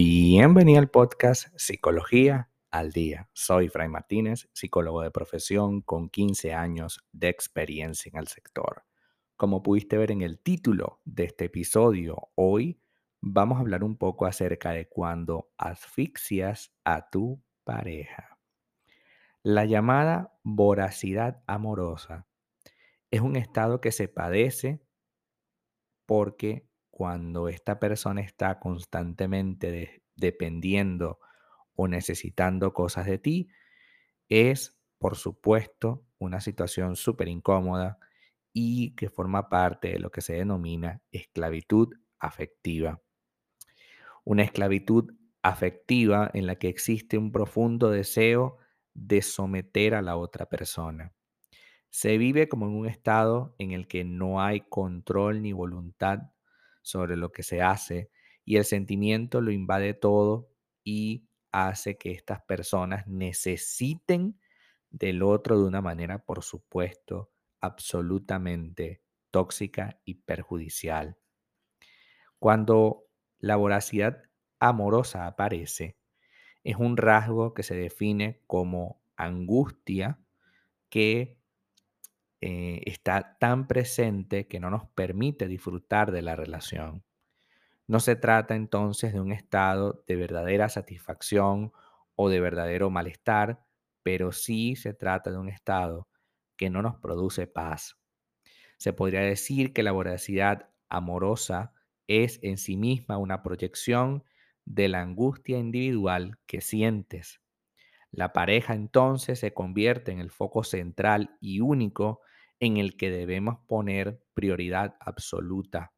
Bienvenido al podcast Psicología al Día. Soy Fray Martínez, psicólogo de profesión con 15 años de experiencia en el sector. Como pudiste ver en el título de este episodio, hoy vamos a hablar un poco acerca de cuando asfixias a tu pareja. La llamada voracidad amorosa es un estado que se padece porque cuando esta persona está constantemente dependiendo o necesitando cosas de ti, es, por supuesto, una situación súper incómoda y que forma parte de lo que se denomina esclavitud afectiva. Una esclavitud afectiva en la que existe un profundo deseo de someter a la otra persona. Se vive como en un estado en el que no hay control ni voluntad sobre lo que se hace y el sentimiento lo invade todo y hace que estas personas necesiten del otro de una manera, por supuesto, absolutamente tóxica y perjudicial. Cuando la voracidad amorosa aparece, es un rasgo que se define como angustia que eh, está tan presente que no nos permite disfrutar de la relación. No se trata entonces de un estado de verdadera satisfacción o de verdadero malestar, pero sí se trata de un estado que no nos produce paz. Se podría decir que la voracidad amorosa es en sí misma una proyección de la angustia individual que sientes. La pareja entonces se convierte en el foco central y único en el que debemos poner prioridad absoluta.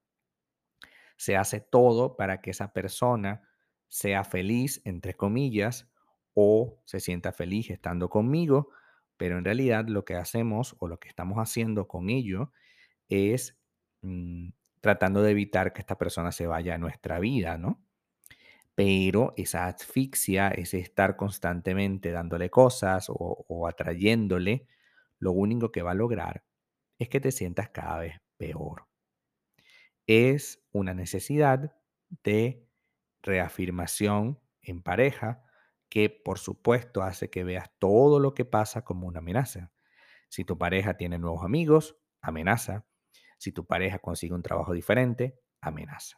Se hace todo para que esa persona sea feliz, entre comillas, o se sienta feliz estando conmigo, pero en realidad lo que hacemos o lo que estamos haciendo con ello es mm, tratando de evitar que esta persona se vaya a nuestra vida, ¿no? Pero esa asfixia, ese estar constantemente dándole cosas o, o atrayéndole, lo único que va a lograr es que te sientas cada vez peor. Es una necesidad de reafirmación en pareja que por supuesto hace que veas todo lo que pasa como una amenaza. Si tu pareja tiene nuevos amigos, amenaza. Si tu pareja consigue un trabajo diferente, amenaza.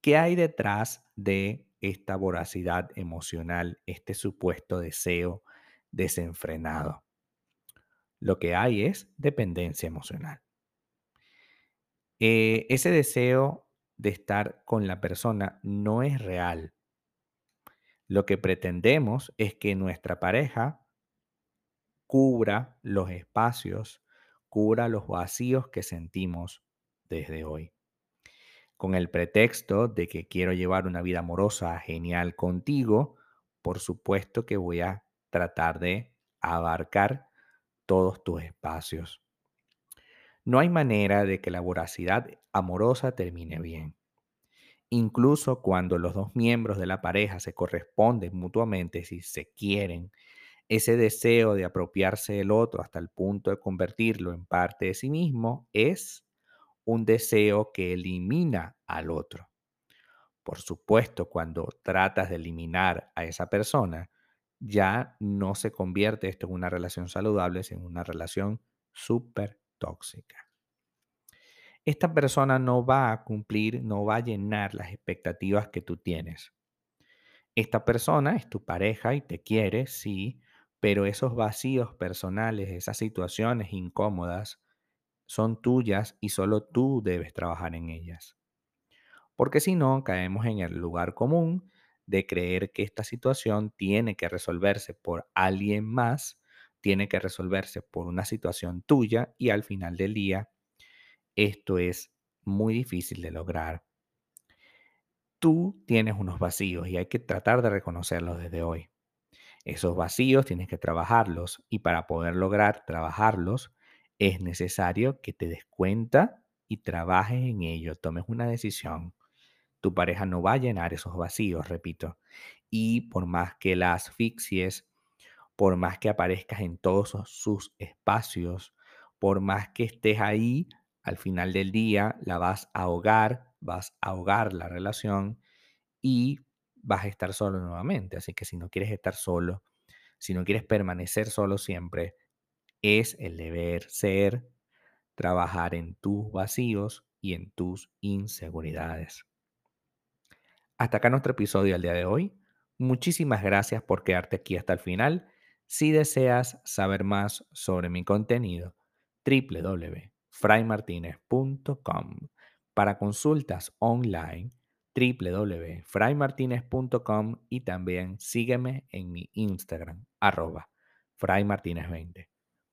¿Qué hay detrás de esta voracidad emocional, este supuesto deseo desenfrenado? Lo que hay es dependencia emocional. Eh, ese deseo de estar con la persona no es real. Lo que pretendemos es que nuestra pareja cubra los espacios, cubra los vacíos que sentimos desde hoy. Con el pretexto de que quiero llevar una vida amorosa genial contigo, por supuesto que voy a tratar de abarcar todos tus espacios. No hay manera de que la voracidad amorosa termine bien. Incluso cuando los dos miembros de la pareja se corresponden mutuamente si se quieren, ese deseo de apropiarse del otro hasta el punto de convertirlo en parte de sí mismo es un deseo que elimina al otro. Por supuesto, cuando tratas de eliminar a esa persona, ya no se convierte esto en una relación saludable, sino en una relación súper tóxica. Esta persona no va a cumplir, no va a llenar las expectativas que tú tienes. Esta persona es tu pareja y te quiere, sí, pero esos vacíos personales, esas situaciones incómodas, son tuyas y solo tú debes trabajar en ellas. Porque si no, caemos en el lugar común de creer que esta situación tiene que resolverse por alguien más, tiene que resolverse por una situación tuya y al final del día esto es muy difícil de lograr. Tú tienes unos vacíos y hay que tratar de reconocerlos desde hoy. Esos vacíos tienes que trabajarlos y para poder lograr trabajarlos es necesario que te des cuenta y trabajes en ello, tomes una decisión. Tu pareja no va a llenar esos vacíos, repito. Y por más que la asfixies, por más que aparezcas en todos sus espacios, por más que estés ahí, al final del día la vas a ahogar, vas a ahogar la relación y vas a estar solo nuevamente. Así que si no quieres estar solo, si no quieres permanecer solo siempre, es el deber ser trabajar en tus vacíos y en tus inseguridades. Hasta acá nuestro episodio del día de hoy. Muchísimas gracias por quedarte aquí hasta el final. Si deseas saber más sobre mi contenido, www.fraymartinez.com. Para consultas online, www.fraymartinez.com y también sígueme en mi Instagram, arroba fraymartinez20.